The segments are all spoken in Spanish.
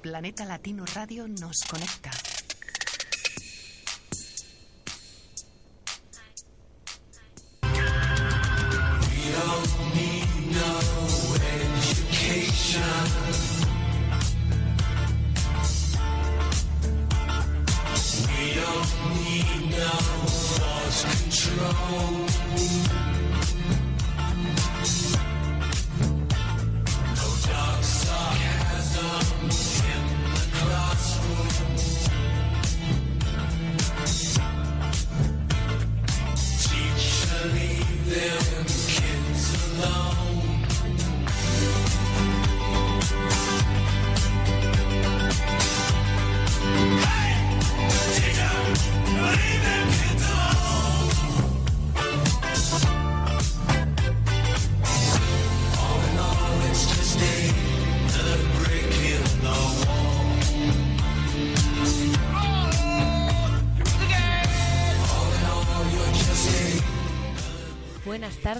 Planeta Latino Radio nos conecta.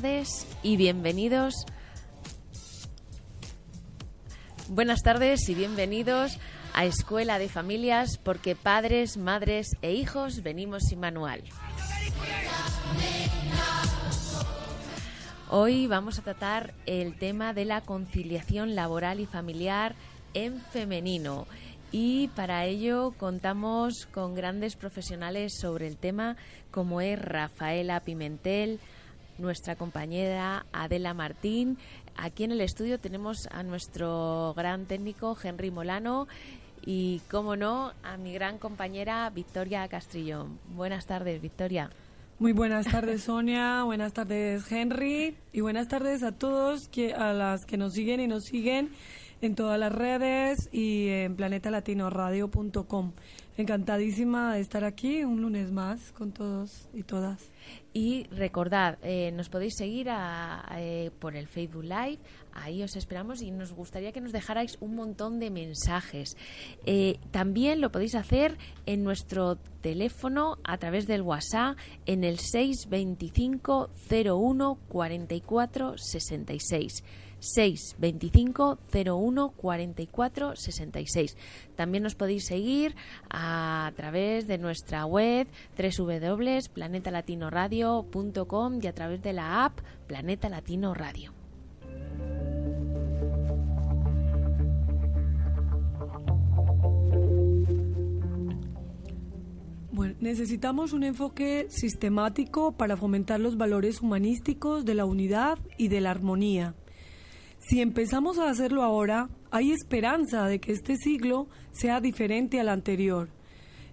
Tardes y bienvenidos. Buenas tardes y bienvenidos a Escuela de Familias porque padres, madres e hijos venimos sin manual. Hoy vamos a tratar el tema de la conciliación laboral y familiar en femenino. Y para ello contamos con grandes profesionales sobre el tema como es Rafaela Pimentel, nuestra compañera Adela Martín. Aquí en el estudio tenemos a nuestro gran técnico Henry Molano y, como no, a mi gran compañera Victoria Castrillón. Buenas tardes, Victoria. Muy buenas tardes, Sonia. buenas tardes, Henry. Y buenas tardes a todos, a las que nos siguen y nos siguen en todas las redes y en planetalatinoradio.com. Encantadísima de estar aquí un lunes más con todos y todas. Y recordad, eh, nos podéis seguir a, eh, por el Facebook Live, ahí os esperamos y nos gustaría que nos dejarais un montón de mensajes. Eh, también lo podéis hacer en nuestro teléfono a través del WhatsApp en el 625 01 44 66. 625 01 44 66. También nos podéis seguir a través de nuestra web www.planetalatinoradio.com y a través de la app Planeta Latino Radio. Bueno, necesitamos un enfoque sistemático para fomentar los valores humanísticos de la unidad y de la armonía. Si empezamos a hacerlo ahora, hay esperanza de que este siglo sea diferente al anterior.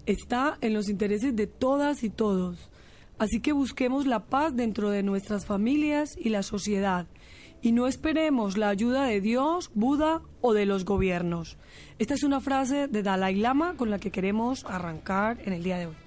Está en los intereses de todas y todos. Así que busquemos la paz dentro de nuestras familias y la sociedad. Y no esperemos la ayuda de Dios, Buda o de los gobiernos. Esta es una frase de Dalai Lama con la que queremos arrancar en el día de hoy.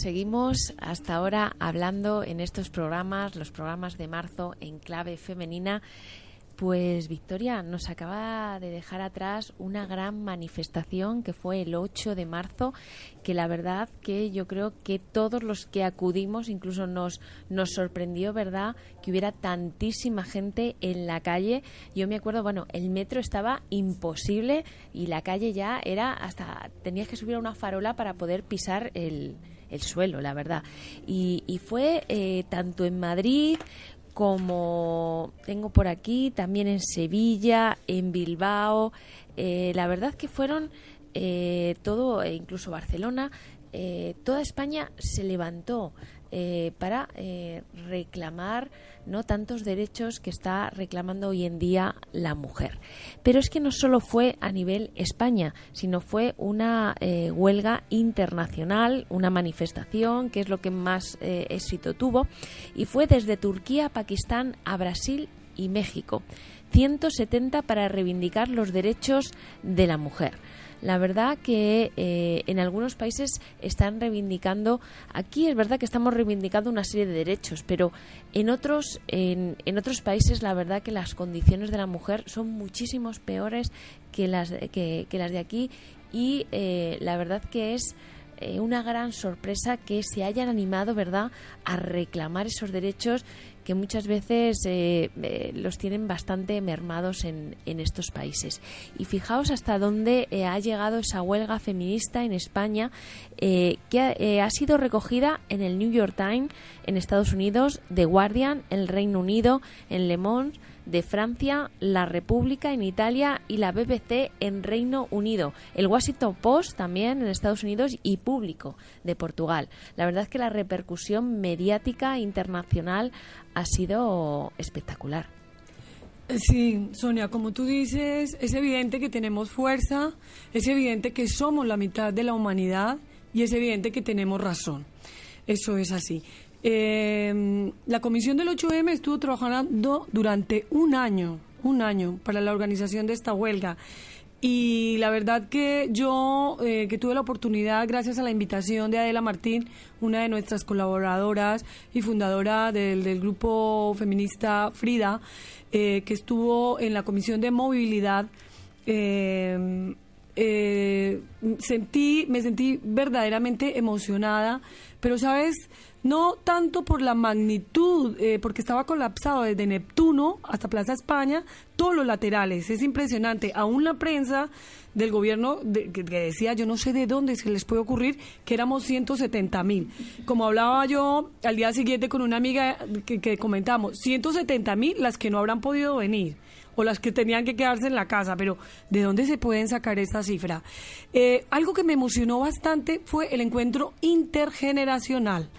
Seguimos hasta ahora hablando en estos programas, los programas de marzo en clave femenina, pues Victoria nos acaba de dejar atrás una gran manifestación que fue el 8 de marzo, que la verdad que yo creo que todos los que acudimos incluso nos nos sorprendió, ¿verdad?, que hubiera tantísima gente en la calle. Yo me acuerdo, bueno, el metro estaba imposible y la calle ya era hasta tenías que subir a una farola para poder pisar el el suelo, la verdad. Y, fue eh, tanto en Madrid como tengo por aquí, también en Sevilla, en Bilbao. Eh, la verdad que fueron eh, todo, e incluso Barcelona, toda España se levantó eh, para eh, reclamar no tantos derechos que está reclamando hoy en día la mujer. Pero es que no solo fue a nivel España, sino fue una eh, huelga internacional, una manifestación, que es lo que más éxito tuvo, y fue desde Turquía, Pakistán a Brasil y México. 170 para reivindicar los derechos de la mujer la verdad que eh, en algunos países están reivindicando, aquí es verdad que estamos reivindicando una serie de derechos, pero en otros, en, en otros países la verdad que las condiciones de la mujer son muchísimos peores que las, que, que las de aquí y eh, la verdad que es eh, una gran sorpresa que se hayan animado, ¿verdad?, a reclamar esos derechos que muchas veces eh, eh, los tienen bastante mermados en, en, estos países. Y fijaos hasta dónde eh, ha llegado esa huelga feminista en España, que ha, sido recogida en el New York Times en Estados Unidos, The Guardian en el Reino Unido, en Le Monde, de Francia, La República en Italia y la BBC en Reino Unido, el Washington Post también en Estados Unidos y Público de Portugal. La verdad es que la repercusión mediática internacional ha sido espectacular. Sí, Sonia, como tú dices, es evidente que tenemos fuerza, es evidente que somos la mitad de la humanidad y es evidente que tenemos razón. Eso es así. Eh, la comisión del 8M estuvo trabajando durante un año, un año, para la organización de esta huelga. Y la verdad que yo, eh, que tuve la oportunidad, gracias a la invitación de Adela Martín, una de nuestras colaboradoras y fundadora del, grupo feminista Frida, eh, que estuvo en la comisión de movilidad, sentí, me sentí verdaderamente emocionada, pero sabes, no tanto por la magnitud, eh, porque estaba colapsado desde Neptuno hasta Plaza España, todos los laterales. Es impresionante. Aún la prensa del gobierno que, decía, yo no sé de dónde se les puede ocurrir, que éramos 170 mil. Como hablaba yo al día siguiente con una amiga que, comentamos, 170 mil las que no habrán podido venir o las que tenían que quedarse en la casa, pero ¿de dónde se pueden sacar esta cifra? Eh, algo que me emocionó bastante fue el encuentro intergeneracional.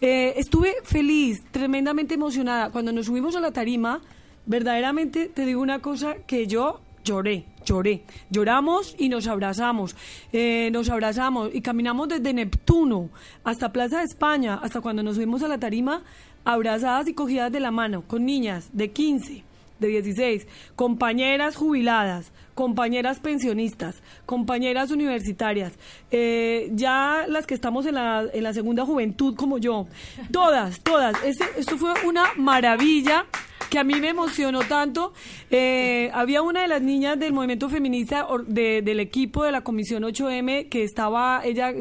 Eh, estuve feliz, tremendamente emocionada. Cuando nos subimos a la tarima, verdaderamente te digo una cosa que yo lloré, lloré. Lloramos y nos abrazamos. Eh, nos abrazamos y caminamos desde Neptuno hasta Plaza de España, hasta cuando nos subimos a la tarima, abrazadas y cogidas de la mano, con niñas de 15 de 16, compañeras jubiladas, compañeras pensionistas, compañeras universitarias, eh, ya las que estamos en la, en la segunda juventud como yo, todas, todas. Este, esto fue una maravilla que a mí me emocionó tanto. Eh, había una de las niñas del movimiento feminista del equipo de la Comisión 8M que estaba, ella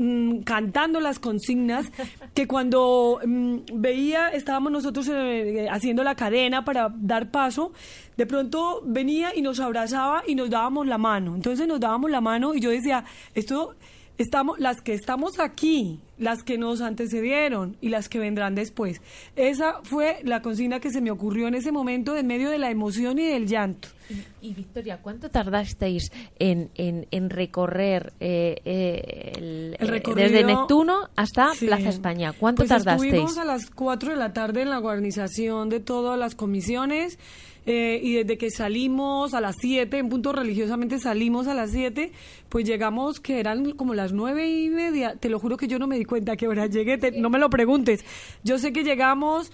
Mm, cantando las consignas que cuando mm, veía, estábamos nosotros eh, haciendo la cadena para dar paso, de pronto venía y nos abrazaba y nos dábamos la mano. Entonces nos dábamos la mano y yo decía, esto estamos, las que estamos aquí, las que nos antecedieron y las que vendrán después. Esa fue la consigna que se me ocurrió en ese momento en medio de la emoción y del llanto. Y, Victoria, ¿cuánto tardasteis en, en, recorrer eh, eh, el, eh, desde Neptuno hasta Plaza España? ¿Cuánto pues tardasteis? Estuvimos a las 4 de la tarde en la organización de todas las comisiones. Eh, y desde que salimos a las 7, en punto religiosamente salimos a las 7, pues llegamos que eran como las nueve y media. Te lo juro que yo no me di cuenta a qué hora llegué, no me lo preguntes. Yo sé que llegamos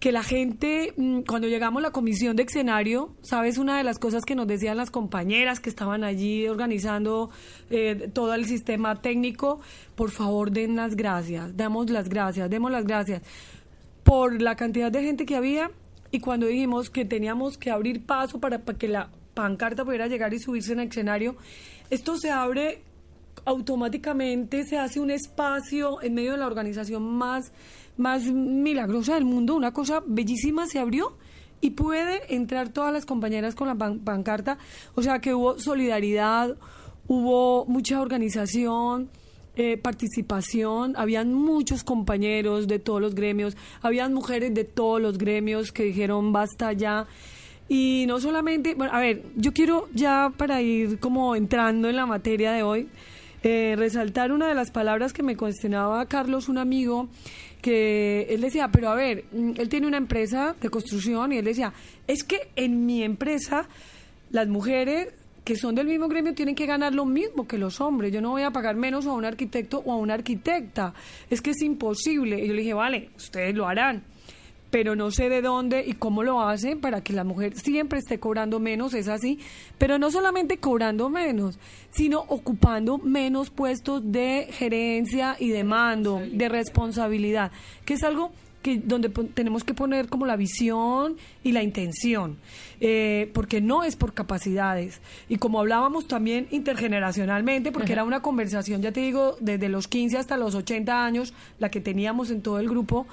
que la gente, mm, cuando llegamos a la comisión de escenario, ¿sabes? Una de las cosas que nos decían las compañeras que estaban allí organizando eh, todo el sistema técnico, por favor den las gracias, damos las gracias, demos las gracias por la cantidad de gente que había y cuando dijimos que teníamos que abrir paso para, que la pancarta pudiera llegar y subirse en el escenario, esto se abre automáticamente, se hace un espacio en medio de la organización más más milagrosa del mundo, una cosa bellísima se abrió y puede entrar todas las compañeras con la pancarta, o sea que hubo solidaridad, hubo mucha organización, eh, participación, habían muchos compañeros de todos los gremios, habían mujeres de todos los gremios que dijeron basta ya. Y no solamente, bueno, a ver, yo quiero ya para ir como entrando en la materia de hoy, eh, resaltar una de las palabras que me cuestionaba Carlos, un amigo, que él decía, pero a ver, mm, él tiene una empresa de construcción y él decía, es que en mi empresa las mujeres que son del mismo gremio tienen que ganar lo mismo que los hombres. Yo no voy a pagar menos a un arquitecto o a una arquitecta. Es que es imposible. Y yo le dije, vale, ustedes lo harán pero no sé de dónde y cómo lo hacen para que la mujer siempre esté cobrando menos, es así, pero no solamente cobrando menos, sino ocupando menos puestos de gerencia y de mando, de responsabilidad, que es algo que donde tenemos que poner como la visión y la intención, eh, porque no es por capacidades. Y como hablábamos también intergeneracionalmente, porque era una conversación, ya te digo, desde los 15 hasta los 80 años, la que teníamos en todo el grupo,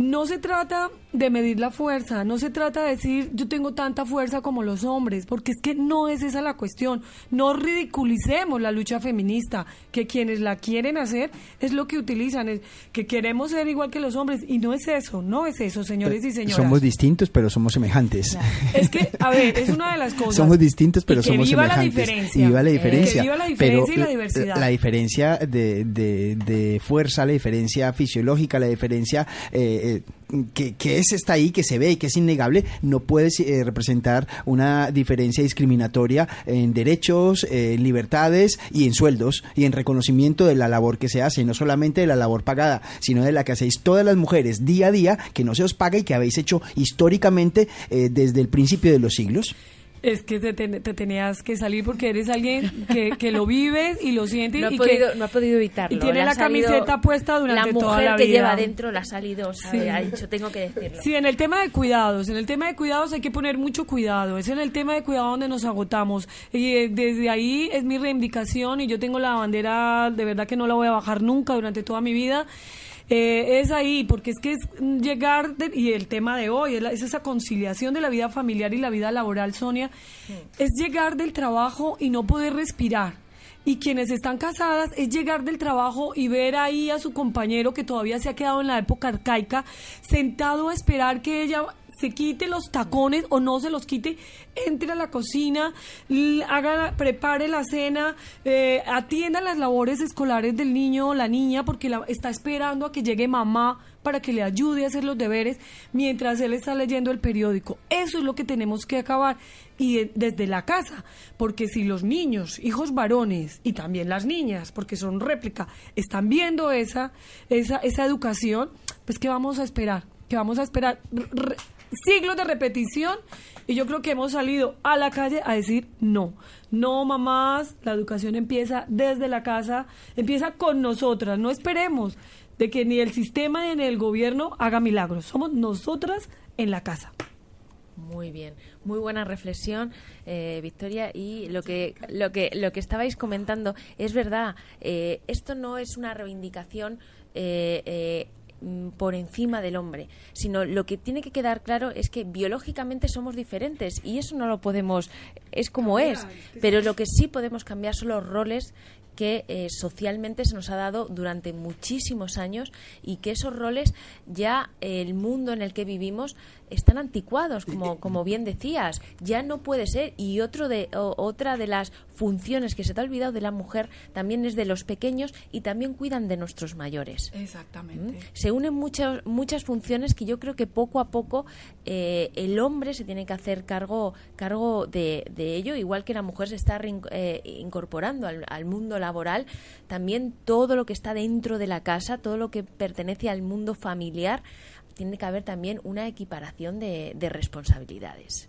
no se trata de medir la fuerza, no se trata de decir yo tengo tanta fuerza como los hombres, porque es que no es esa la cuestión. No ridiculicemos la lucha feminista, que quienes la quieren hacer es lo que utilizan, es que queremos ser igual que los hombres, y no es eso, no es eso, señores y señoras. Somos distintos, pero somos semejantes. Es que, a ver, es una de las cosas. Somos distintos, pero somos viva semejantes. La diferencia. Y viva la diferencia. Que viva la diferencia pero y la diversidad. La, diferencia de, de, de, fuerza, la diferencia fisiológica, la diferencia... Eh, eh, que, es está ahí, que se ve y que es innegable, no puede eh, representar una diferencia discriminatoria en derechos, en libertades y en sueldos y en reconocimiento de la labor que se hace, no solamente de la labor pagada, sino de la que hacéis todas las mujeres día a día, que no se os paga y que habéis hecho históricamente eh, desde el principio de los siglos. Es que te, tenías que salir porque eres alguien que, que lo vives y lo sientes no y podido, que no ha podido evitarlo. Y tiene la camiseta puesta durante toda la vida. La mujer que lleva dentro la ha salido, sabe, ha dicho, tengo que decirlo. Sí, en el tema de cuidados, en el tema de cuidados hay que poner mucho cuidado. Es en el tema de cuidado donde nos agotamos. Y eh, desde ahí es mi reivindicación y yo tengo la bandera, de verdad que no la voy a bajar nunca durante toda mi vida. Eh, es ahí, porque es que es llegar, y el tema de hoy es, esa conciliación de la vida familiar y la vida laboral, Sonia, es llegar del trabajo y no poder respirar. Y quienes están casadas es llegar del trabajo y ver ahí a su compañero que todavía se ha quedado en la época arcaica, sentado a esperar que ella se quite los tacones o no se los quite, entre a la cocina, haga, prepare la cena, eh, atienda las labores escolares del niño o la niña porque la, está esperando a que llegue mamá para que le ayude a hacer los deberes mientras él está leyendo el periódico. Eso es lo que tenemos que acabar y desde la casa, porque si los niños, hijos varones y también las niñas, porque son réplica, están viendo esa esa esa educación, pues qué vamos a esperar? ¿Qué vamos a esperar? Siglos de repetición y yo creo que hemos salido a la calle a decir no, no mamás, la educación empieza desde la casa, empieza con nosotras, no esperemos de que ni el sistema ni el gobierno haga milagros, somos nosotras en la casa. Muy bien, muy buena reflexión, eh, Victoria. Y lo que lo que lo que estabais comentando es verdad. Eh, esto no es una reivindicación eh, Mm, por encima del hombre, sino lo que tiene que quedar claro es que biológicamente somos diferentes y eso no lo podemos, es como es, pero lo que sí podemos cambiar son los roles que eh, socialmente se nos ha dado durante muchísimos años y que esos roles ya el mundo en el que vivimos están anticuados, como, como bien decías. Ya no puede ser. Y otro de, otra de las funciones que se te ha olvidado de la mujer también es de los pequeños y también cuidan de nuestros mayores. Exactamente. ¿Mm? Se unen muchas, muchas funciones que yo creo que poco a poco eh, el hombre se tiene que hacer cargo, cargo de, de ello, igual que la mujer se está eh, incorporando al, al mundo laboral, también todo lo que está dentro de la casa, todo lo que pertenece al mundo familiar, tiene que haber también una equiparación de, de responsabilidades.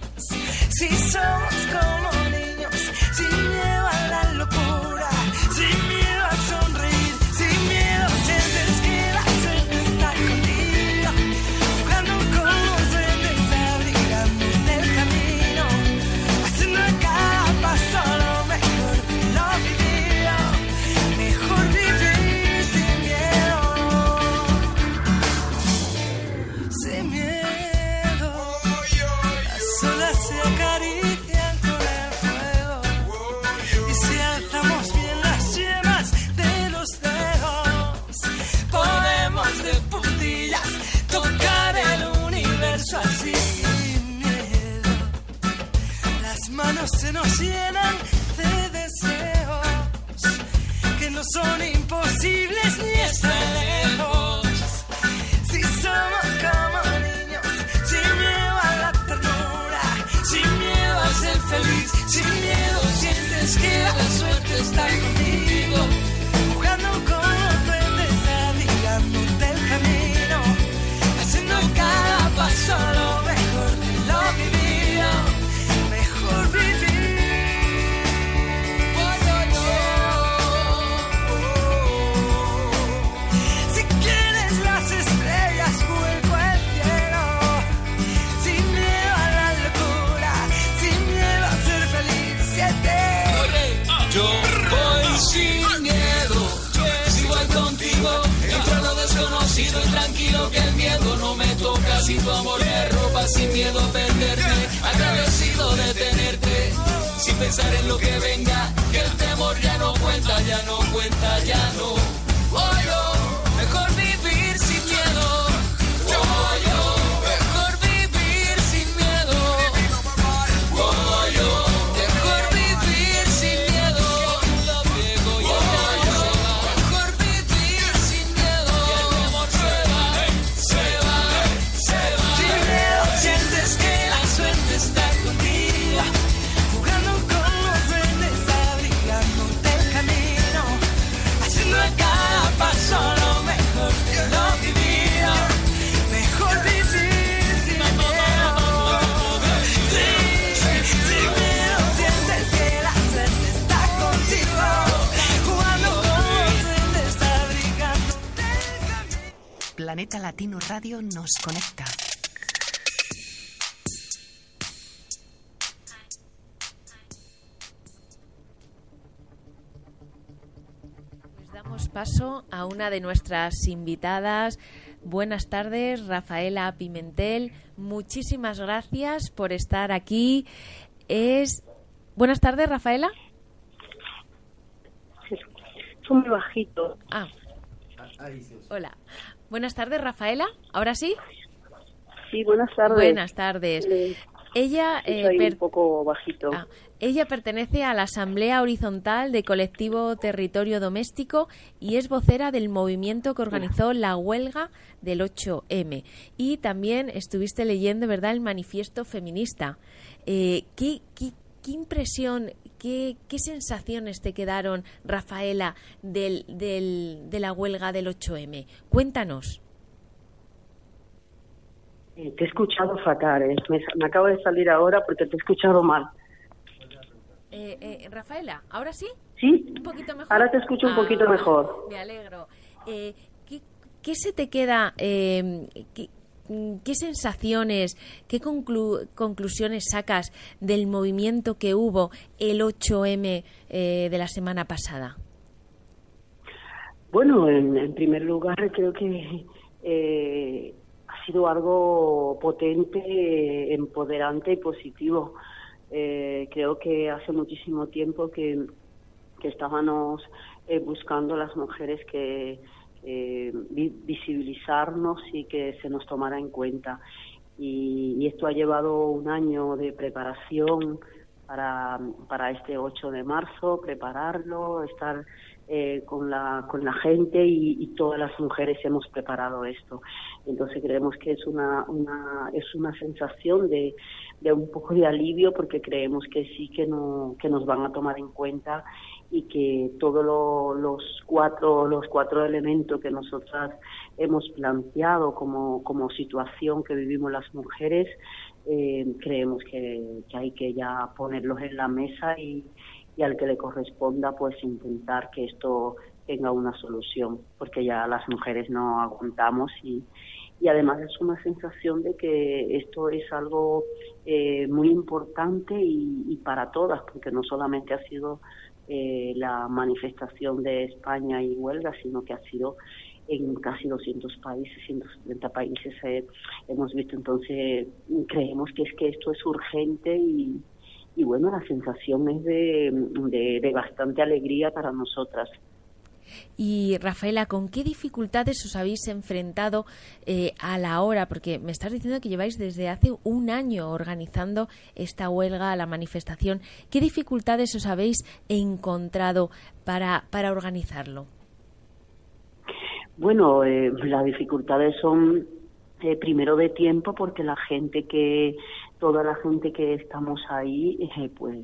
Si somos como Radio nos conecta. Pues damos paso a una de nuestras invitadas. Buenas tardes, Rafaela Pimentel. Muchísimas gracias por estar aquí. Es Buenas tardes, Rafaela. Es muy bajito. Ah. Hola. Buenas tardes, Rafaela. ¿Ahora sí? Sí, buenas tardes. Buenas tardes. Ella, eh, per- un poco bajito. Ah, ella pertenece a la Asamblea Horizontal de Colectivo Territorio Doméstico y es vocera del movimiento que organizó la huelga del 8M. Y también estuviste leyendo, ¿verdad?, el manifiesto feminista. Eh, ¿qué, qué, qué impresión, qué, qué sensaciones te quedaron, Rafaela, del, del, de la huelga del 8M? Cuéntanos. Te he escuchado fatal, ¿eh? me, me acabo de salir ahora porque te he escuchado mal. Eh, eh, Rafaela, ¿ahora sí? ¿Sí? ¿Un poquito mejor? Ahora te escucho un Ah, poquito mejor. Me alegro. Eh, ¿qué, qué se te queda? eh, qué- ¿qué sensaciones, qué conclu- conclusiones sacas del movimiento que hubo el 8M eh, de la semana pasada? Bueno, en, primer lugar creo que eh, ha sido algo potente, empoderante y positivo. Eh, creo que hace muchísimo tiempo que, que estábamos eh, buscando las mujeres que eh, vi- visibilizarnos y que se nos tomara en cuenta. Y, y esto ha llevado un año de preparación para, para este 8 de marzo, prepararlo, estar eh, con, la, con la gente y, y todas las mujeres hemos preparado esto. Entonces creemos que es una, una, es una sensación de, de un poco de alivio porque creemos que sí que, no, que nos van a tomar en cuenta y que todos lo- los cuatro los cuatro elementos que nosotras hemos planteado como, como situación que vivimos las mujeres eh, creemos que, que hay que ya ponerlos en la mesa y, y al que le corresponda pues intentar que esto tenga una solución porque ya las mujeres no aguantamos y, y además es una sensación de que esto es algo eh, muy importante y para todas porque no solamente ha sido eh, la manifestación de España y huelga sino que ha sido en casi 200 países, 170 países eh, hemos visto. Entonces, creemos que es que esto es urgente y, y bueno, la sensación es de, de bastante alegría para nosotras. Y Rafaela, ¿con qué dificultades os habéis enfrentado eh, a la hora? Porque me estás diciendo que lleváis desde hace un año organizando esta huelga, la manifestación. ¿Qué dificultades os habéis encontrado para, para organizarlo? Bueno, eh, las dificultades son eh, primero de tiempo porque la gente que, toda la gente que estamos ahí, pues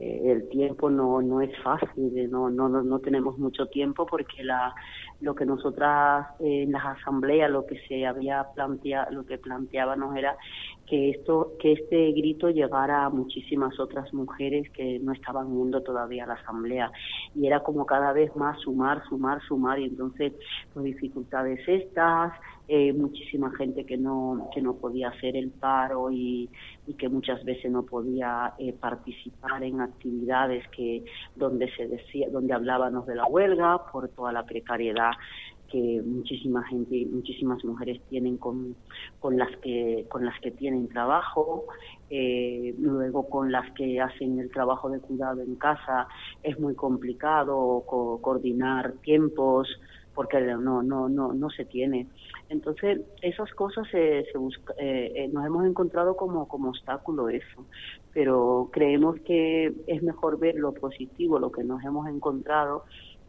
eh, el tiempo no no es fácil, eh, no no no, tenemos mucho tiempo porque la lo que nosotras eh, en las asambleas lo que se había planteado lo que planteábamos era que esto que este grito llegara a muchísimas otras mujeres que no estaban yendo todavía la asamblea. Y era como cada vez más sumar sumar sumar y entonces pues dificultades estas eh, muchísima gente que no que no podía hacer el paro y, y que muchas veces no podía eh, participar en actividades que donde se decía donde hablábamos de la huelga por toda la precariedad que muchísima gente muchísimas mujeres tienen con, con las que con las que tienen trabajo eh, luego con las que hacen el trabajo de cuidado en casa es muy complicado co coordinar tiempos porque no no no no se tiene entonces esas cosas se, se busca, eh, eh, nos hemos encontrado como como obstáculo eso pero creemos que es mejor ver lo positivo lo que nos hemos encontrado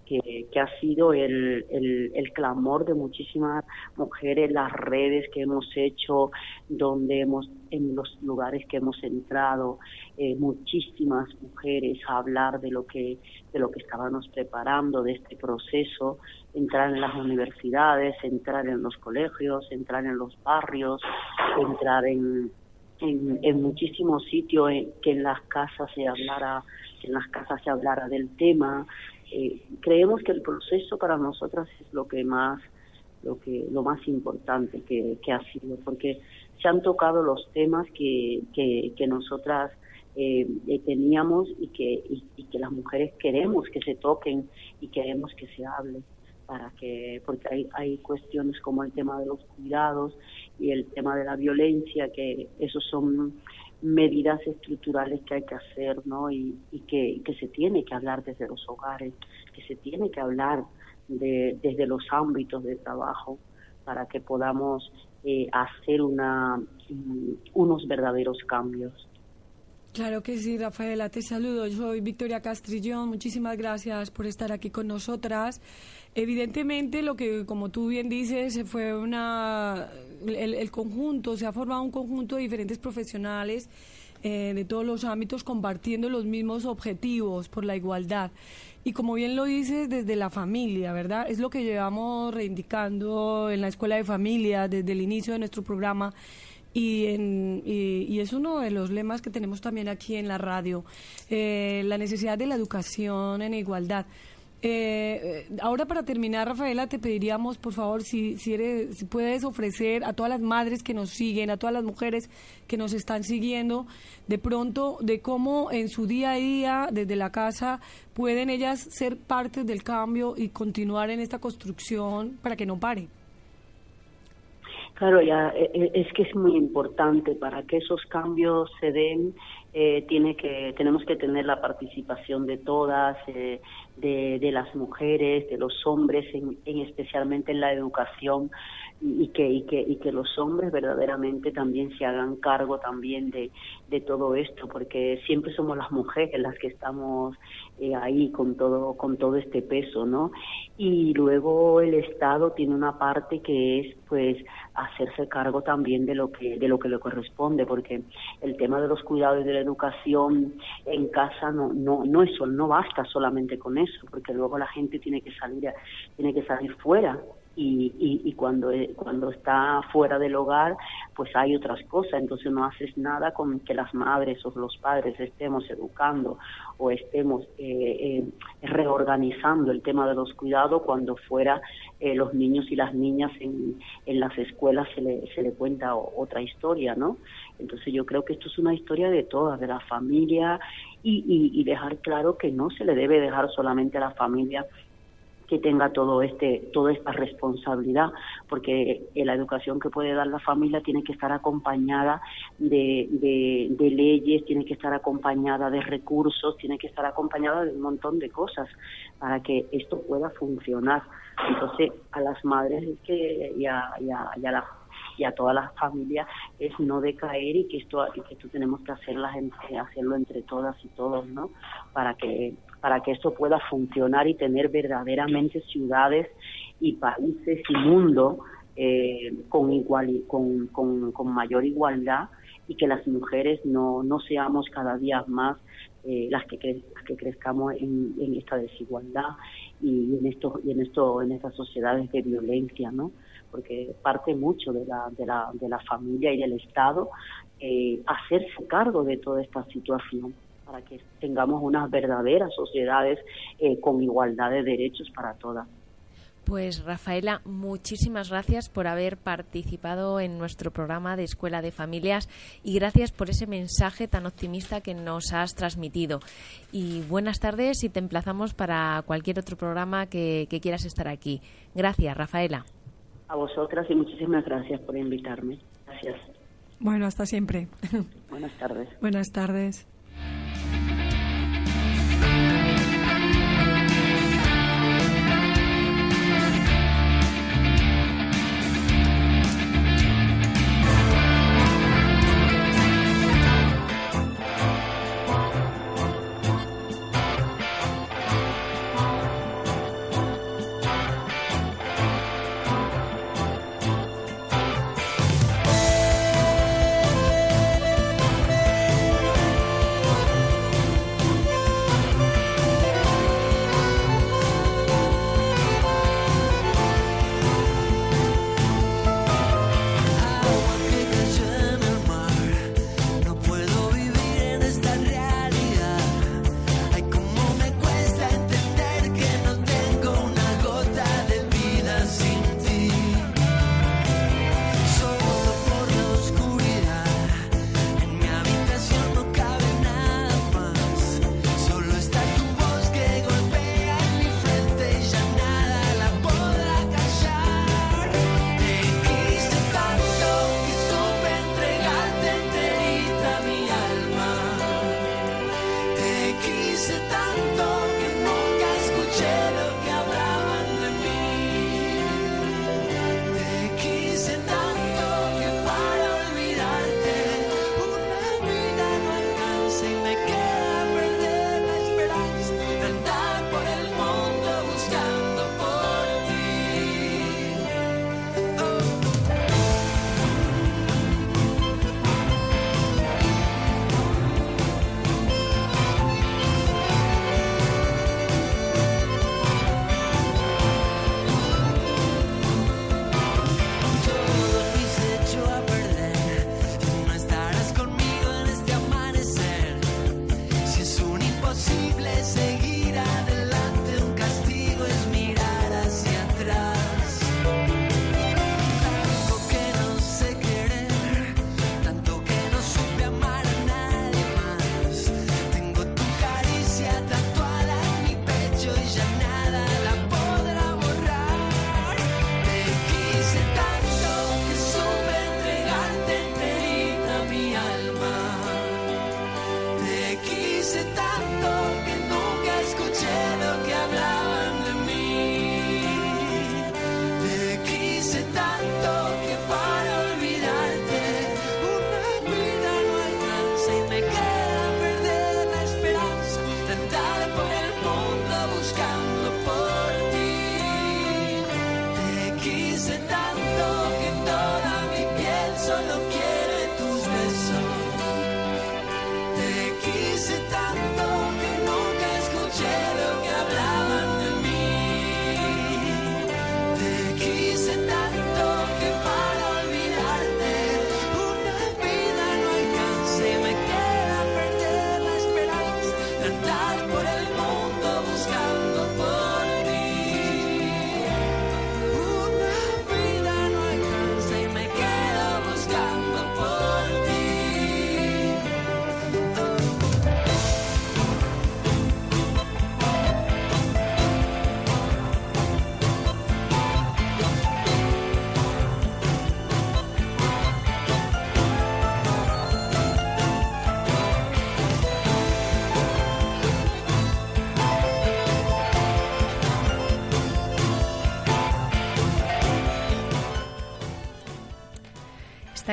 que, que, ha sido el, el, el, clamor de muchísimas mujeres, las redes que hemos hecho, donde hemos, en los lugares que hemos entrado, eh, muchísimas mujeres a hablar de lo que, de lo que estábamos preparando, de este proceso, entrar en las universidades, entrar en los colegios, entrar en los barrios, entrar en, en, muchísimos sitios en, que en las casas se hablara, que en las casas se hablara del tema, eh, creemos que el proceso para nosotras es lo que más lo que lo más importante que, que ha sido porque se han tocado los temas que, que, que nosotras eh, teníamos y que y, y, que las mujeres queremos que se toquen y queremos que se hable para que porque hay, hay cuestiones como el tema de los cuidados y el tema de la violencia que esos son medidas estructurales que hay que hacer, ¿no? Y, y que, que, se tiene que hablar desde los hogares, que se tiene que hablar de, desde los ámbitos de trabajo para que podamos eh, hacer um, unos verdaderos cambios. Claro que sí, Rafaela, te saludo. Yo soy Victoria Castrillón. Muchísimas gracias por estar aquí con nosotras. Evidentemente, lo que, como tú bien dices, fue una. El conjunto, se ha formado un conjunto de diferentes profesionales eh, de todos los ámbitos compartiendo los mismos objetivos por la igualdad. Y como bien lo dices, desde la familia, ¿verdad? Es lo que llevamos reivindicando en la Escuela de Familia desde el inicio de nuestro programa. Y, en, y, es uno de los lemas que tenemos también aquí en la radio, eh, la necesidad de la educación en igualdad. Eh, eh, ahora para terminar, Rafaela, te pediríamos, por favor, si, si, eres, si puedes ofrecer a todas las madres que nos siguen, a todas las mujeres que nos están siguiendo, de pronto, de cómo en su día a día, desde la casa, pueden ellas ser parte del cambio y continuar en esta construcción para que no pare. Claro, ya eh, eh, es que es muy importante para que esos cambios se den. Eh, tiene que tenemos que tener la participación de todas, eh, de, de, las mujeres, de los hombres, en, en especialmente en la educación y, que y que y que los hombres verdaderamente también se hagan cargo también de, de todo esto, porque siempre somos las mujeres las que estamos eh, ahí con todo con todo este peso, ¿no? Y luego el Estado tiene una parte que es pues hacerse cargo también de lo que de lo que le corresponde, porque el tema de los cuidados y de la educación en casa no no no eso no basta solamente con eso porque luego la gente tiene que salir tiene que salir fuera y, y, y, cuando cuando está fuera del hogar pues hay otras cosas. Entonces no haces nada con que las madres o los padres estemos educando o estemos eh, eh, reorganizando el tema de los cuidados cuando fuera eh, los niños y las niñas en, en las escuelas se le, se le cuenta otra historia no entonces yo creo que esto es una historia de todas de la familia y, y, y dejar claro que no se le debe dejar solamente a la familia que tenga todo este toda esta responsabilidad porque la educación que puede dar la familia tiene que estar acompañada de, leyes tiene que estar acompañada de recursos tiene que estar acompañada de un montón de cosas para que esto pueda funcionar. Entonces a las madres es que y a, y a todas las familias es no decaer y que esto y que esto tenemos que hacerlas hacerlo entre todas y todos no para que para que esto pueda funcionar y tener verdaderamente ciudades y países y mundo eh, con, igual, con, con, mayor igualdad y que las mujeres no, no seamos cada día más eh, las que, cre que crezcamos en, esta desigualdad y en esto y en esto en estas sociedades de violencia no porque parte mucho de la de la, de la familia y del estado eh, hacerse cargo de toda esta situación para que tengamos unas verdaderas sociedades eh, con igualdad de derechos para todas. Pues Rafaela, muchísimas gracias por haber participado en nuestro programa de Escuela de Familias y gracias por ese mensaje tan optimista que nos has transmitido. Y buenas tardes y te emplazamos para cualquier otro programa que, que quieras estar aquí. Gracias, Rafaela. A vosotras y muchísimas gracias por invitarme. Gracias. Bueno, hasta siempre. Buenas tardes. Buenas tardes.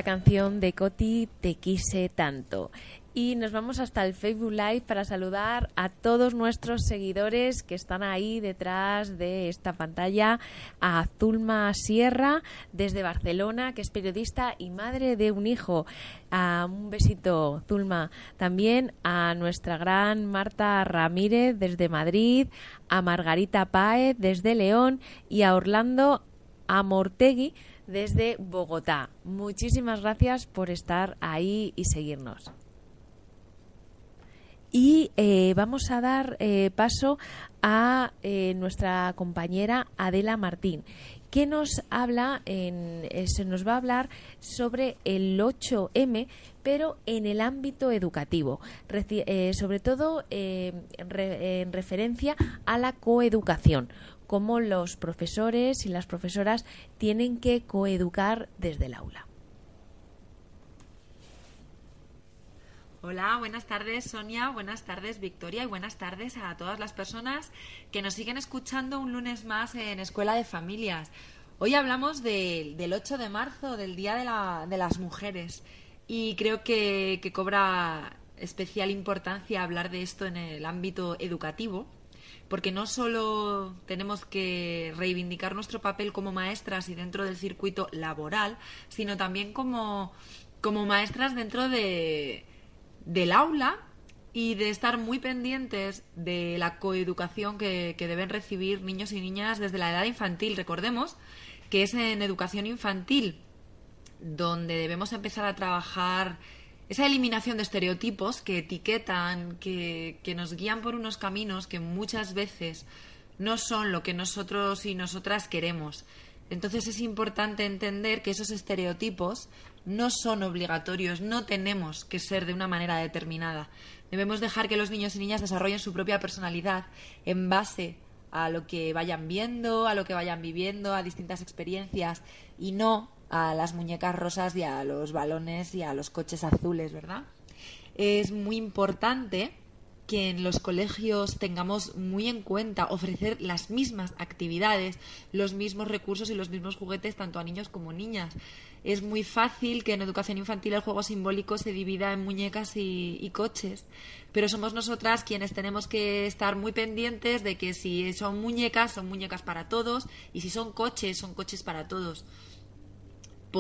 Canción de Coti Te quise tanto. Y nos vamos hasta el Facebook Live para saludar a todos nuestros seguidores que están ahí detrás de esta pantalla. A Zulma Sierra desde Barcelona, que es periodista y madre de un hijo. A un besito, Zulma. También a nuestra gran Marta Ramírez desde Madrid, a Margarita Páez desde León y a Orlando Amortegui desde Bogotá. Muchísimas gracias por estar ahí y seguirnos. Y eh, vamos a dar eh, paso a eh, nuestra compañera Adela Martín, que nos habla, en, se nos va a hablar sobre el 8M, pero en el ámbito educativo, sobre todo en referencia a la coeducación, cómo los profesores y las profesoras tienen que coeducar desde el aula. Hola, buenas tardes Sonia, buenas tardes Victoria y buenas tardes a todas las personas que nos siguen escuchando un lunes más en Escuela de Familias. Hoy hablamos de- del 8 de marzo, del Día de, la- de las Mujeres, y creo que cobra especial importancia hablar de esto en el ámbito educativo, porque no solo tenemos que reivindicar nuestro papel como maestras y dentro del circuito laboral, sino también como, como maestras dentro de, del aula y de estar muy pendientes de la coeducación que, que deben recibir niños y niñas desde la edad infantil. Recordemos que es en educación infantil donde debemos empezar a trabajar esa eliminación de estereotipos que etiquetan, que, que nos guían por unos caminos que muchas veces no son lo que nosotros y nosotras queremos. Entonces es importante entender que esos estereotipos no son obligatorios, no tenemos que ser de una manera determinada. Debemos dejar que los niños y niñas desarrollen su propia personalidad en base a lo que vayan viendo, a lo que vayan viviendo, a distintas experiencias y no a las muñecas rosas y a los balones y a los coches azules, ¿verdad? Es muy importante que en los colegios tengamos muy en cuenta ofrecer las mismas actividades, los mismos recursos y los mismos juguetes tanto a niños como niñas. Es muy fácil que en educación infantil el juego simbólico se divida en muñecas y, y coches, pero somos nosotras quienes tenemos que estar muy pendientes de que si son muñecas, son muñecas para todos y si son coches, son coches para todos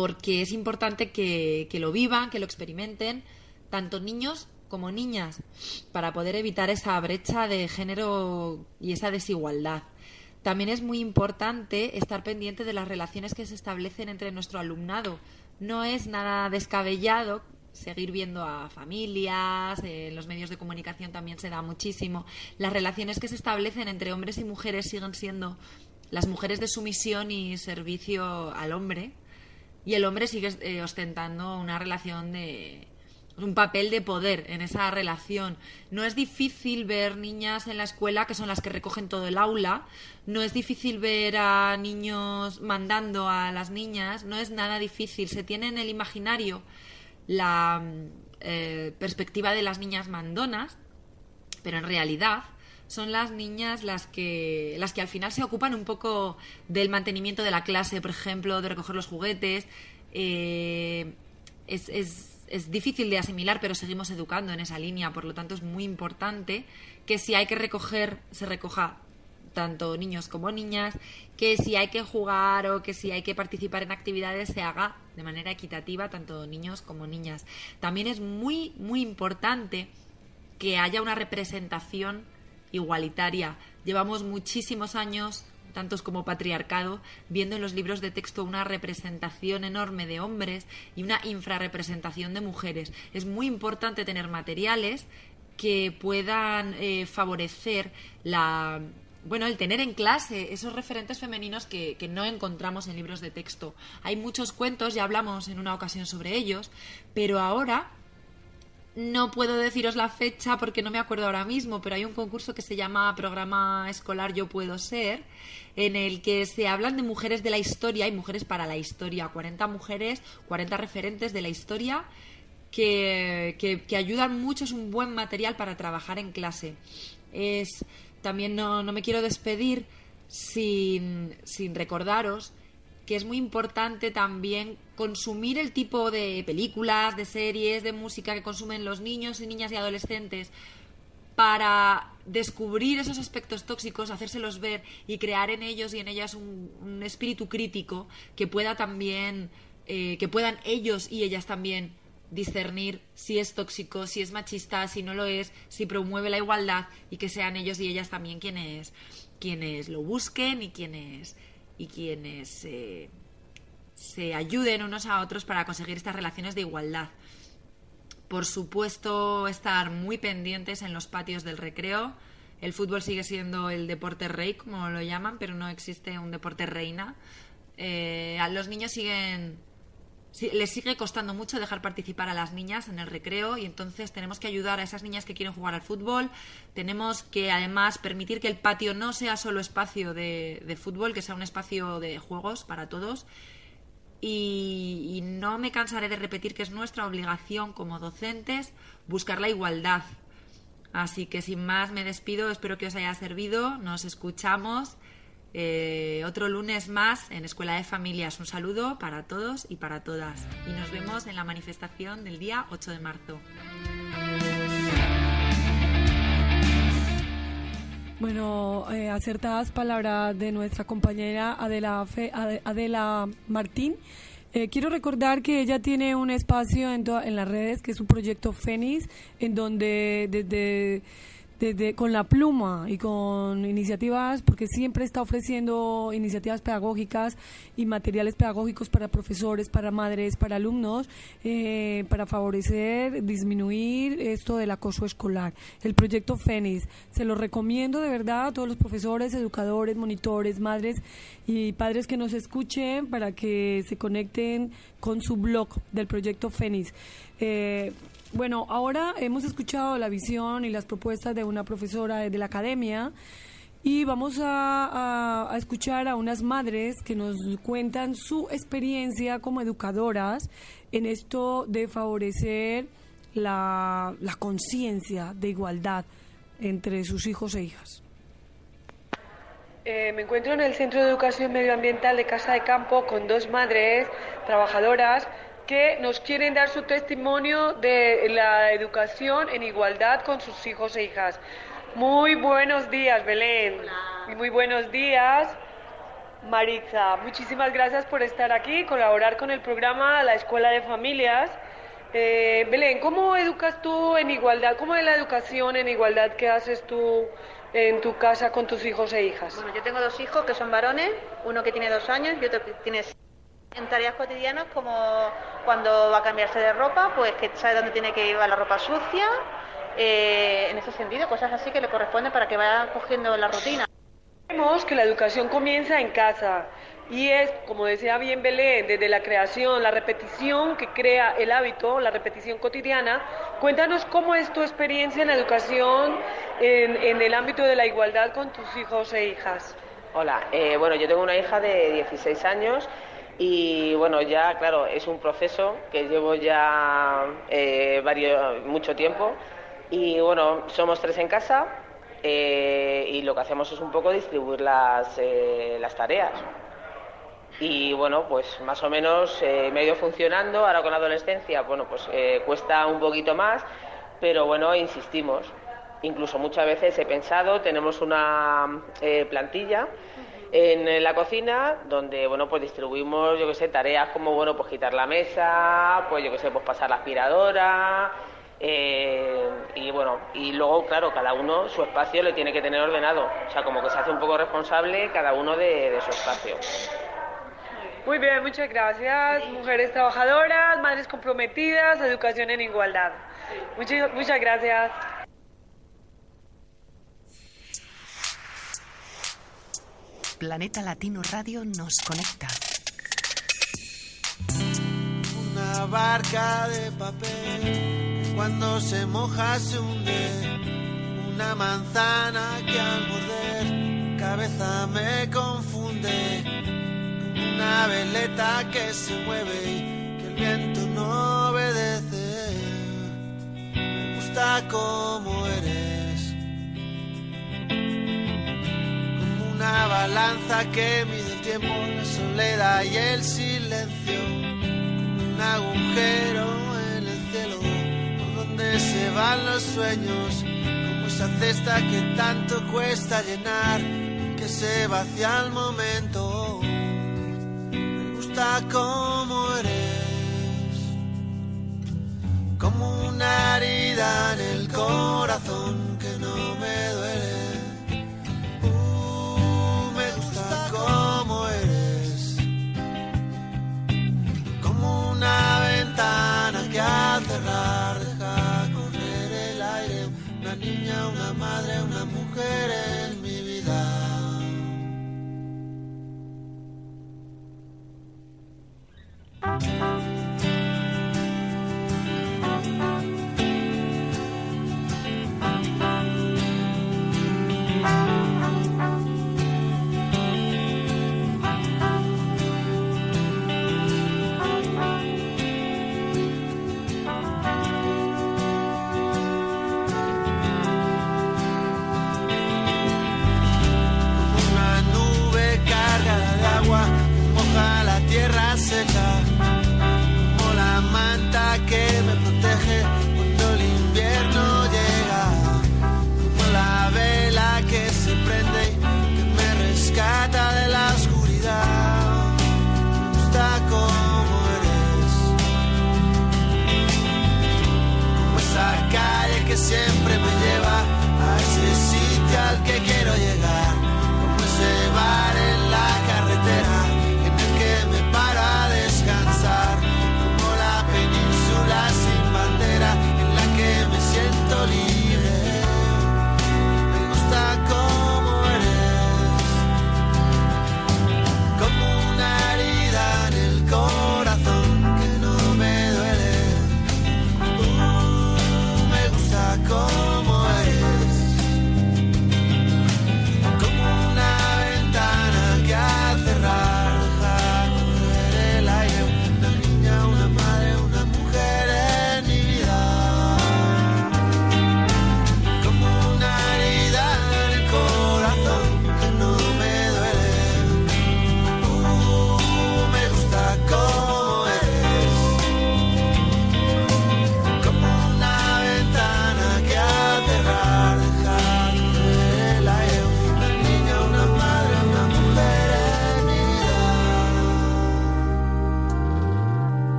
porque es importante que, lo vivan, que lo experimenten, tanto niños como niñas, para poder evitar esa brecha de género y esa desigualdad. También es muy importante estar pendiente de las relaciones que se establecen entre nuestro alumnado. No es nada descabellado seguir viendo a familias, en los medios de comunicación también se da muchísimo. Las relaciones que se establecen entre hombres y mujeres siguen siendo las mujeres de sumisión y servicio al hombre, y el hombre sigue eh, ostentando una relación de un papel de poder en esa relación. No es difícil ver niñas en la escuela que son las que recogen todo el aula, no es difícil ver a niños mandando a las niñas, no es nada difícil. Se tiene en el imaginario la eh, perspectiva de las niñas mandonas, pero en realidad son las niñas las que las que al final se ocupan un poco del mantenimiento de la clase, por ejemplo, de recoger los juguetes. Eh, es, es, es difícil de asimilar, pero seguimos educando en esa línea, por lo tanto es muy importante que si hay que recoger, se recoja tanto niños como niñas, que si hay que jugar o que si hay que participar en actividades se haga de manera equitativa tanto niños como niñas. También es muy, muy importante que haya una representación igualitaria. Llevamos muchísimos años, tantos como patriarcado, viendo en los libros de texto una representación enorme de hombres y una infrarrepresentación de mujeres. Es muy importante tener materiales que puedan eh, favorecer la bueno, el tener en clase esos referentes femeninos que, que, no encontramos en libros de texto. Hay muchos cuentos, ya hablamos en una ocasión sobre ellos, pero ahora no puedo deciros la fecha porque no me acuerdo ahora mismo, pero hay un concurso que se llama Programa Escolar Yo Puedo Ser, en el que se hablan de mujeres de la historia y mujeres para la historia. 40 mujeres, 40 referentes de la historia que, que, ayudan mucho, es un buen material para trabajar en clase. Es, también no, no me quiero despedir sin, sin recordaros que es muy importante también consumir el tipo de películas, de series, de música que consumen los niños y niñas y adolescentes para descubrir esos aspectos tóxicos, hacérselos ver y crear en ellos y en ellas un, espíritu crítico que pueda también, eh, que puedan ellos y ellas también discernir si es tóxico, si es machista, si no lo es, si promueve la igualdad y que sean ellos y ellas también quienes, quienes lo busquen y quienes, y quienes eh, se ayuden unos a otros para conseguir estas relaciones de igualdad. Por supuesto, estar muy pendientes en los patios del recreo. El fútbol sigue siendo el deporte rey, como lo llaman, pero no existe un deporte reina. Eh, los niños siguen sí, les sigue costando mucho dejar participar a las niñas en el recreo y entonces tenemos que ayudar a esas niñas que quieren jugar al fútbol. Tenemos que además permitir que el patio no sea solo espacio de, fútbol, que sea un espacio de juegos para todos. Y no me cansaré de repetir que es nuestra obligación como docentes buscar la igualdad. Así que sin más me despido, espero que os haya servido, nos escuchamos eh, otro lunes más en Escuela de Familias. Un saludo para todos y para todas. Y nos vemos en la manifestación del día 8 de marzo. Bueno, eh, acertadas palabras de nuestra compañera Adela, Martín. Eh, quiero recordar que ella tiene un espacio en, en las redes que es un proyecto Fénix, en donde desde, desde con la pluma y con iniciativas, porque siempre está ofreciendo iniciativas pedagógicas y materiales pedagógicos para profesores, para madres, para alumnos, eh, para favorecer, disminuir esto del acoso escolar. El proyecto Fénix, se lo recomiendo de verdad a todos los profesores, educadores, monitores, madres y padres que nos escuchen para que se conecten con su blog del proyecto Fénix. Eh, bueno, ahora hemos escuchado la visión y las propuestas de una profesora de la academia y vamos a, escuchar a unas madres que nos cuentan su experiencia como educadoras en esto de favorecer la, la conciencia de igualdad entre sus hijos e hijas. Eh, me encuentro en el Centro de Educación Medioambiental de Casa de Campo con dos madres trabajadoras que nos quieren dar su testimonio de la educación en igualdad con sus hijos e hijas. Muy buenos días, Belén. Y muy buenos días, Maritza. Muchísimas gracias por estar aquí, colaborar con el programa La Escuela de Familias. Eh, Belén, ¿cómo educas tú en igualdad? ¿Cómo es la educación en igualdad que haces tú en tu casa con tus hijos e hijas? Bueno, yo tengo dos hijos que son varones, uno que tiene dos años y otro que tiene. En tareas cotidianas como cuando va a cambiarse de ropa, pues que sabe dónde tiene que ir la ropa sucia, eh, en ese sentido, cosas así que le corresponden para que vaya cogiendo la rutina. Vemos que la educación comienza en casa y es, como decía bien Belén, desde la creación, la repetición que crea el hábito, la repetición cotidiana. Cuéntanos cómo es tu experiencia en la educación en, en el ámbito de la igualdad con tus hijos e hijas. Hola, eh, bueno, yo tengo una hija de 16 años y bueno, ya claro, es un proceso que llevo ya eh, varios, mucho tiempo y bueno, somos tres en casa eh, y lo que hacemos es un poco distribuir las, eh, las tareas. Y bueno, pues más o menos eh, me ha ido funcionando. Ahora con la adolescencia, bueno, pues eh, cuesta un poquito más, pero bueno, insistimos. Incluso muchas veces he pensado, tenemos una eh, plantilla en eh, la cocina donde, bueno, pues distribuimos, yo que sé, tareas como, bueno, pues quitar la mesa, pues yo que sé, pues pasar la aspiradora. eh, y bueno, y luego, claro, cada uno su espacio le tiene que tener ordenado. O sea, como que se hace un poco responsable cada uno de- de su espacio. Muy bien, muchas gracias. Mujeres trabajadoras, madres comprometidas, educación en igualdad. Muchas, muchas gracias. Planeta Latino Radio nos conecta. Una barca de papel que cuando se moja se hunde. Una manzana que al morder cabeza me confunde. Una veleta que se mueve y que el viento no obedece. Me gusta como eres. Una balanza que mide el tiempo, la soledad y el silencio. Un agujero en el cielo, por donde se van los sueños, como esa cesta que tanto cuesta llenar, que se vacía al momento. Me gusta como eres, como una herida en el corazón que no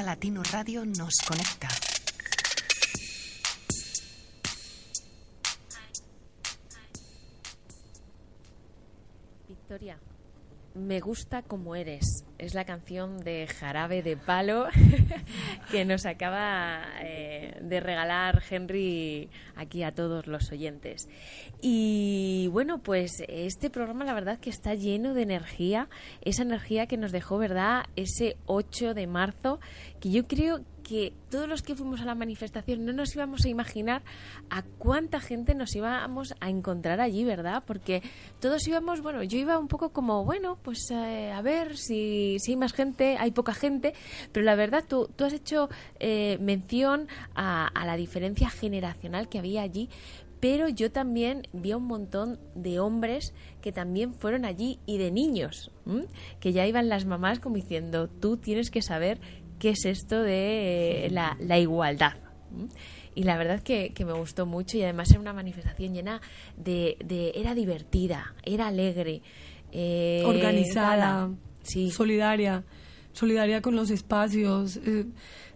Latino Radio nos conecta. Me gusta como eres. Es la canción de Jarabe de Palo que nos acaba eh, de regalar Henry aquí a todos los oyentes. Y bueno, pues este programa la verdad que está lleno de energía, esa energía que nos dejó, ¿verdad? Ese 8 de marzo, que yo creo que todos los que fuimos a la manifestación no nos íbamos a imaginar a cuánta gente nos íbamos a encontrar allí, ¿verdad? Porque todos íbamos, bueno, yo iba un poco como, bueno, pues eh, a ver si, si hay más gente, hay poca gente, pero la verdad tú, tú has hecho eh, mención a, la diferencia generacional que había allí, pero yo también vi a un montón de hombres que también fueron allí y de niños, que ya iban las mamás como diciendo, tú tienes que saber qué es esto de eh, la, la igualdad. Y la verdad que, que me gustó mucho y además era una manifestación llena de... de era divertida, era alegre. eh, organizada. Sí. solidaria, solidaria con los espacios. Eh,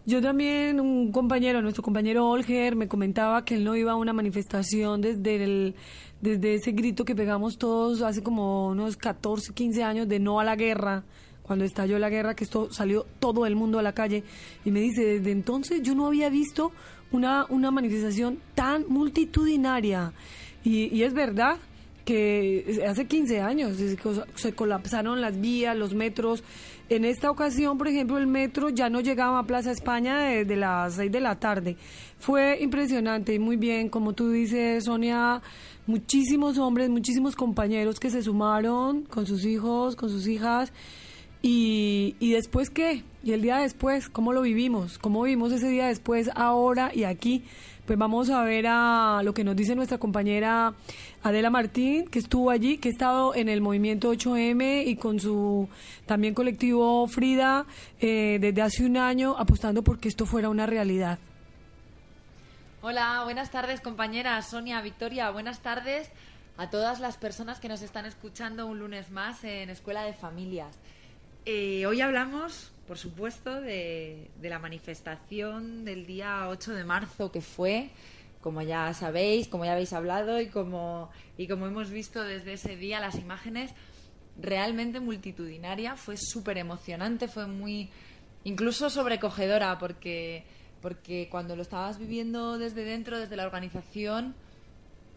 yo también, un compañero, nuestro compañero Olger, me comentaba que él no iba a una manifestación desde, el, desde ese grito que pegamos todos hace como unos 14, 15 años de no a la guerra, cuando estalló la guerra, que esto salió todo el mundo a la calle. Y me dice, desde entonces yo no había visto una, una manifestación tan multitudinaria. Y, y es verdad, que hace 15 años se, colapsaron las vías, los metros. En esta ocasión, por ejemplo, el metro ya no llegaba a Plaza España desde las 6 de la tarde. Fue impresionante y muy bien, como tú dices, Sonia, muchísimos hombres, muchísimos compañeros que se sumaron con sus hijos, con sus hijas. Y, después qué? Y el día después, ¿cómo lo vivimos? ¿Cómo vivimos ese día después, ahora y aquí? Pues vamos a ver a lo que nos dice nuestra compañera Adela Martín, que estuvo allí, que ha estado en el movimiento 8M y con su también colectivo Frida eh, desde hace un año apostando porque esto fuera una realidad. Hola, buenas tardes compañeras, Sonia, Victoria, buenas tardes a todas las personas que nos están escuchando un lunes más en Escuela de Familias. Eh, hoy hablamos por supuesto, de, de, la manifestación del día 8 de marzo que fue, como ya sabéis, como ya habéis hablado y como, y como hemos visto desde ese día las imágenes, realmente multitudinaria, fue súper emocionante, fue muy incluso sobrecogedora porque, porque cuando lo estabas viviendo desde dentro, desde la organización,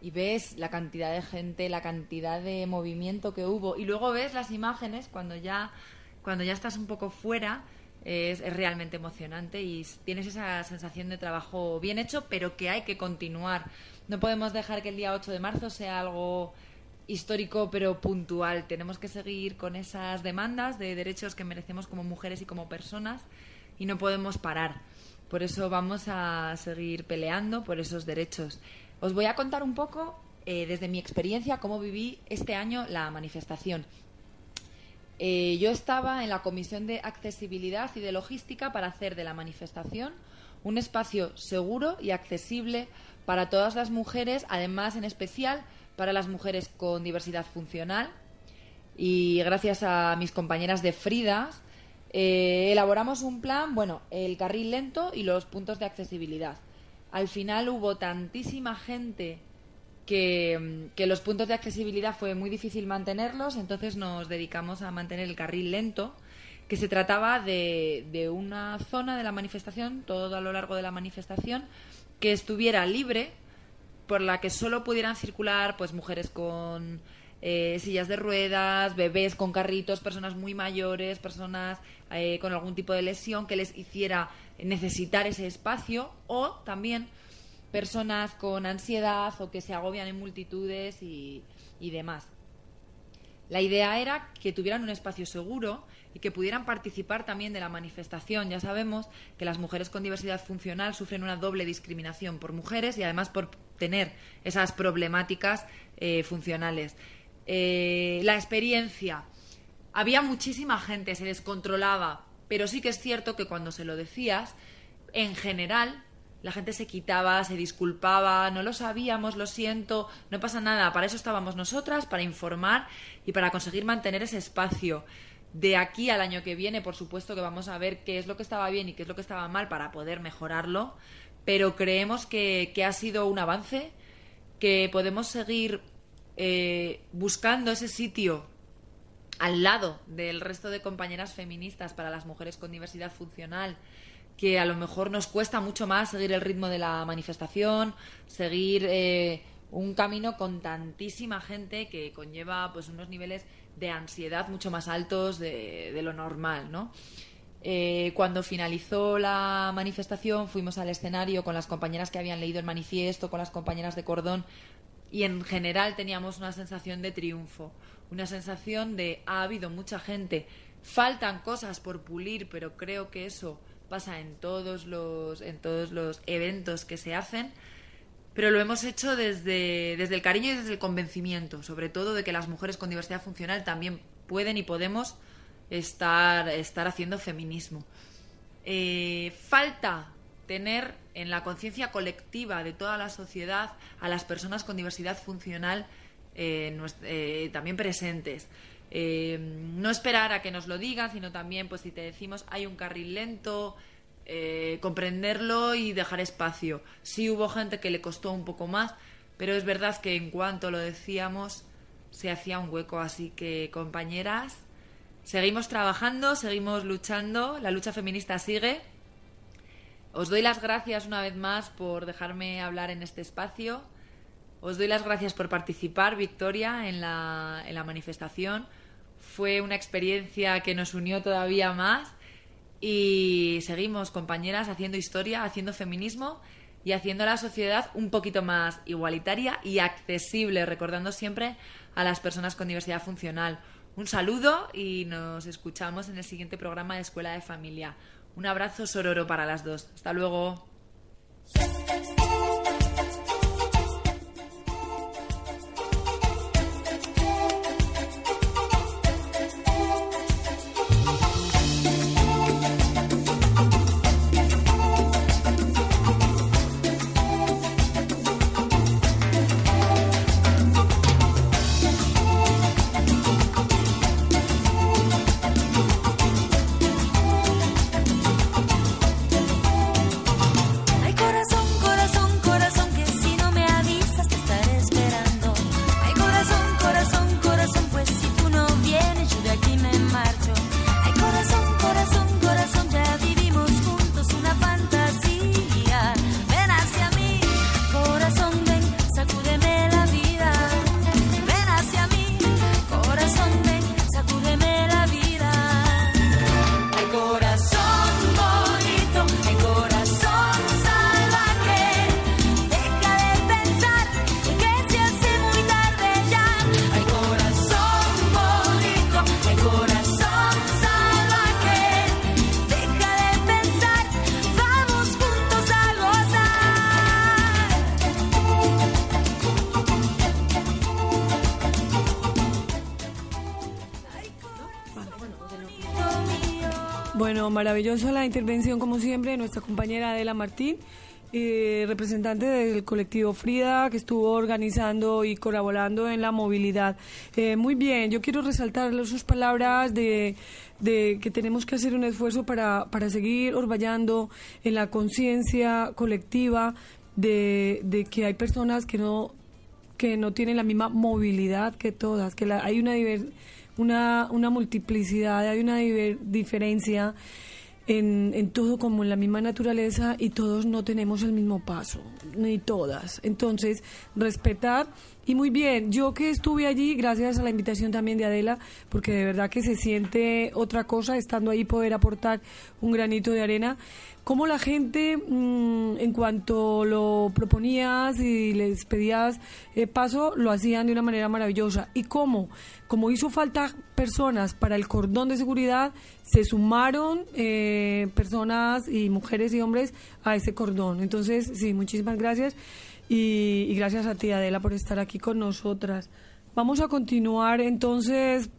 y ves la cantidad de gente, la cantidad de movimiento que hubo, y luego ves las imágenes cuando ya cuando ya estás un poco fuera, es, realmente emocionante y tienes esa sensación de trabajo bien hecho, pero que hay que continuar. No podemos dejar que el día 8 de marzo sea algo histórico pero puntual. Tenemos que seguir con esas demandas de derechos que merecemos como mujeres y como personas y no podemos parar. Por eso vamos a seguir peleando por esos derechos. Os voy a contar un poco, eh, desde mi experiencia, cómo viví este año la manifestación. Eh, yo estaba en la Comisión de Accesibilidad y de Logística para hacer de la manifestación un espacio seguro y accesible para todas las mujeres, además en especial para las mujeres con diversidad funcional. Y gracias a mis compañeras de Fridas, eh, elaboramos un plan, bueno, el carril lento y los puntos de accesibilidad. Al final hubo tantísima gente que, los puntos de accesibilidad fue muy difícil mantenerlos, entonces nos dedicamos a mantener el carril lento, que se trataba de, de una zona de la manifestación, todo a lo largo de la manifestación, que estuviera libre, por la que solo pudieran circular pues mujeres con eh, sillas de ruedas, bebés con carritos, personas muy mayores, personas eh, con algún tipo de lesión que les hiciera necesitar ese espacio o también personas con ansiedad o que se agobian en multitudes y, demás. La idea era que tuvieran un espacio seguro y que pudieran participar también de la manifestación. Ya sabemos que las mujeres con diversidad funcional sufren una doble discriminación por mujeres y además por tener esas problemáticas eh, funcionales. Eh, la experiencia. Había muchísima gente, se descontrolaba, pero sí que es cierto que cuando se lo decías, en general la gente se quitaba, se disculpaba, no lo sabíamos, lo siento, no pasa nada, para eso estábamos nosotras, para informar y para conseguir mantener ese espacio. De aquí al año que viene, por supuesto que vamos a ver qué es lo que estaba bien y qué es lo que estaba mal para poder mejorarlo, pero creemos que, ha sido un avance, que podemos seguir eh, buscando ese sitio al lado del resto de compañeras feministas para las mujeres con diversidad funcional que a lo mejor nos cuesta mucho más seguir el ritmo de la manifestación, seguir eh, un camino con tantísima gente que conlleva pues unos niveles de ansiedad mucho más altos de, lo normal, ¿no? Eh, cuando finalizó la manifestación fuimos al escenario con las compañeras que habían leído el manifiesto, con las compañeras de cordón y en general teníamos una sensación de triunfo, una sensación de ha habido mucha gente, faltan cosas por pulir, pero creo que eso pasa en todos los, en todos los eventos que se hacen, pero lo hemos hecho desde, desde el cariño y desde el convencimiento, sobre todo de que las mujeres con diversidad funcional también pueden y podemos estar, estar haciendo feminismo. Eh, falta tener en la conciencia colectiva de toda la sociedad a las personas con diversidad funcional eh, eh, también presentes. Eh, no esperar a que nos lo digan, sino también, pues si te decimos hay un carril lento, eh, comprenderlo y dejar espacio. Sí hubo gente que le costó un poco más, pero es verdad que en cuanto lo decíamos se hacía un hueco. Así que, compañeras, seguimos trabajando, seguimos luchando, la lucha feminista sigue. Os doy las gracias una vez más por dejarme hablar en este espacio Os doy las gracias por participar, Victoria, en la, en la manifestación. Fue una experiencia que nos unió todavía más y seguimos, compañeras, haciendo historia, haciendo feminismo y haciendo la sociedad un poquito más igualitaria y accesible, recordando siempre a las personas con diversidad funcional. Un saludo y nos escuchamos en el siguiente programa de Escuela de Familia. Un abrazo sororo para las dos. Hasta luego. Maravillosa la intervención, como siempre, de nuestra compañera Adela Martín, eh, representante del colectivo Frida, que estuvo organizando y colaborando en la movilidad. Eh, muy bien, yo quiero resaltar sus palabras de, que tenemos que hacer un esfuerzo para, para seguir orvallando en la conciencia colectiva de, de que hay personas que no que no tienen la misma movilidad que todas, que la- hay una, diver- una, una multiplicidad, hay una diver- diferencia en, en todo como en la misma naturaleza y todos no tenemos el mismo paso, ni todas. Entonces, respetar y muy bien, yo que estuve allí, gracias a la invitación también de Adela, porque de verdad que se siente otra cosa estando ahí poder aportar un granito de arena. Cómo la gente, mm, en cuanto lo proponías y les pedías eh, paso, lo hacían de una manera maravillosa. Y cómo, como hizo falta personas para el cordón de seguridad, se sumaron eh, personas y mujeres y hombres a ese cordón. Entonces, sí, muchísimas gracias. Y, y gracias a ti, Adela, por estar aquí con nosotras. Vamos a continuar entonces,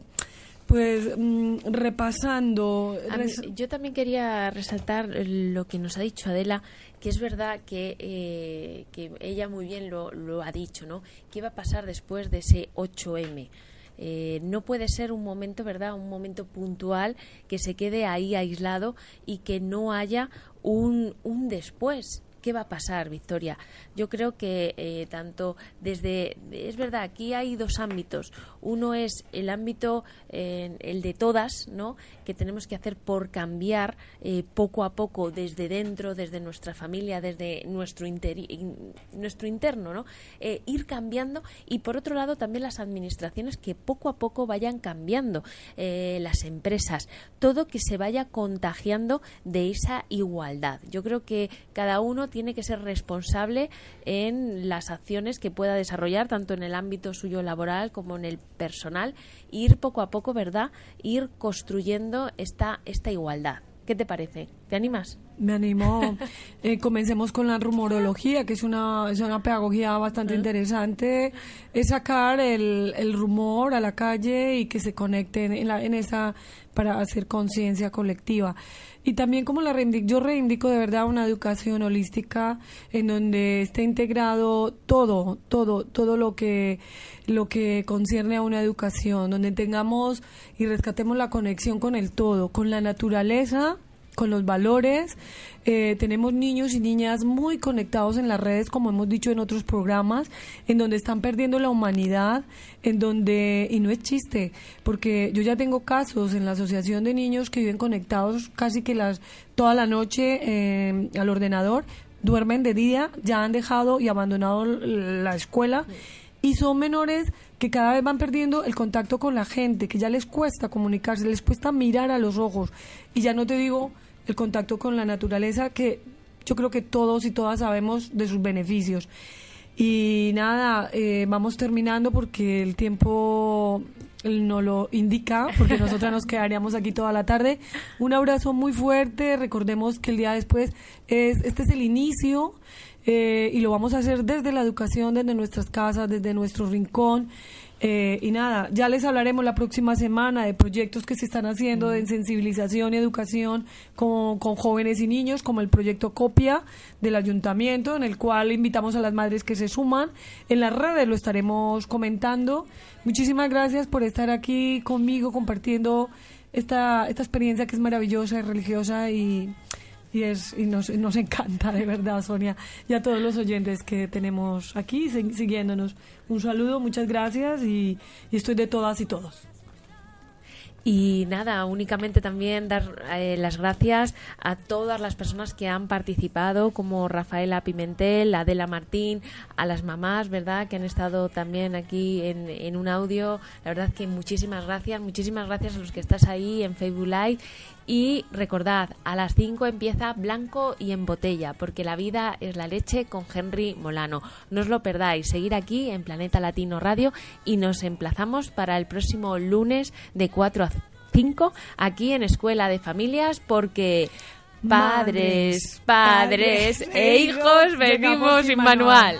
pues mm, repasando. Mí- yo también quería resaltar lo que nos ha dicho Adela, que es verdad que, eh, que ella muy bien lo, lo ha dicho, ¿no? ¿Qué va a pasar después de ese 8M? Eh, no puede ser un momento, ¿verdad? Un momento puntual que se quede ahí aislado y que no haya un, un después. ¿Qué va a pasar, Victoria? Yo creo que eh, tanto desde... Es verdad, aquí hay dos ámbitos. Uno es el ámbito, eh, el de todas, ¿no? Que tenemos que hacer por cambiar eh, poco a poco desde dentro, desde nuestra familia, desde nuestro, interi- in- nuestro interno, ¿no? Eh, ir cambiando y por otro lado también las administraciones que poco a poco vayan cambiando, eh, las empresas, todo que se vaya contagiando de esa igualdad. Yo creo que cada uno tiene que ser responsable en las acciones que pueda desarrollar, tanto en el ámbito suyo laboral como en el personal, ir poco a poco, ¿verdad? Ir construyendo esta, esta igualdad. ¿Qué te parece? ¿Te animas? Me animó. Eh, comencemos con la rumorología, que es una, es una pedagogía bastante interesante. Es sacar el, el rumor a la calle y que se conecten en, la- en esa para hacer conciencia colectiva. Y también como la reivindico, yo reivindico de verdad una educación holística en donde esté integrado todo, todo, todo lo que lo que concierne a una educación, donde tengamos y rescatemos la conexión con el todo, con la naturaleza, con los valores. Eh, tenemos niños y niñas muy conectados en las redes, como hemos dicho en otros programas, en donde están perdiendo la humanidad, en donde, y no es chiste, porque yo ya tengo casos en la Asociación de Niños que viven conectados casi que las toda la noche eh, al ordenador duermen de día, ya han dejado y abandonado la escuela y son menores que cada vez van perdiendo el contacto con la gente, que ya les cuesta comunicarse, les cuesta mirar a los ojos y ya no te digo el contacto con la naturaleza que yo creo que todos y todas sabemos de sus beneficios. Y nada, eh, vamos terminando porque el tiempo no lo indica, porque nosotras nos quedaríamos aquí toda la tarde. Un abrazo muy fuerte, recordemos que el día después es, este es el inicio eh, y lo vamos a hacer desde la educación, desde nuestras casas, desde nuestro rincón. Eh, y nada, ya les hablaremos la próxima semana de proyectos que se están haciendo de sensibilización y educación con, con jóvenes y niños, como el proyecto Copia del ayuntamiento, en el cual invitamos a las madres que se suman. En las redes lo estaremos comentando. Muchísimas gracias por estar aquí conmigo compartiendo esta, esta experiencia que es maravillosa y religiosa y, y, es, y nos, nos encanta, de verdad, Sonia, y a todos los oyentes que tenemos aquí si- siguiéndonos. Un saludo, muchas gracias y, y estoy de todas y todos. Y nada, únicamente también dar eh, las gracias a todas las personas que han participado, como Rafaela Pimentel, Adela Martín, a las mamás, ¿verdad?, que han estado también aquí en, en un audio. La verdad que muchísimas gracias, muchísimas gracias a los que estás ahí en Facebook Live. Y recordad, a las 5 empieza Blanco y en botella, porque la vida es la leche con Henry Molano. No os lo perdáis, seguir aquí en Planeta Latino Radio y nos emplazamos para el próximo lunes de 4 a 5 aquí en Escuela de Familias, porque padres, padres padres e hijos venimos sin manual.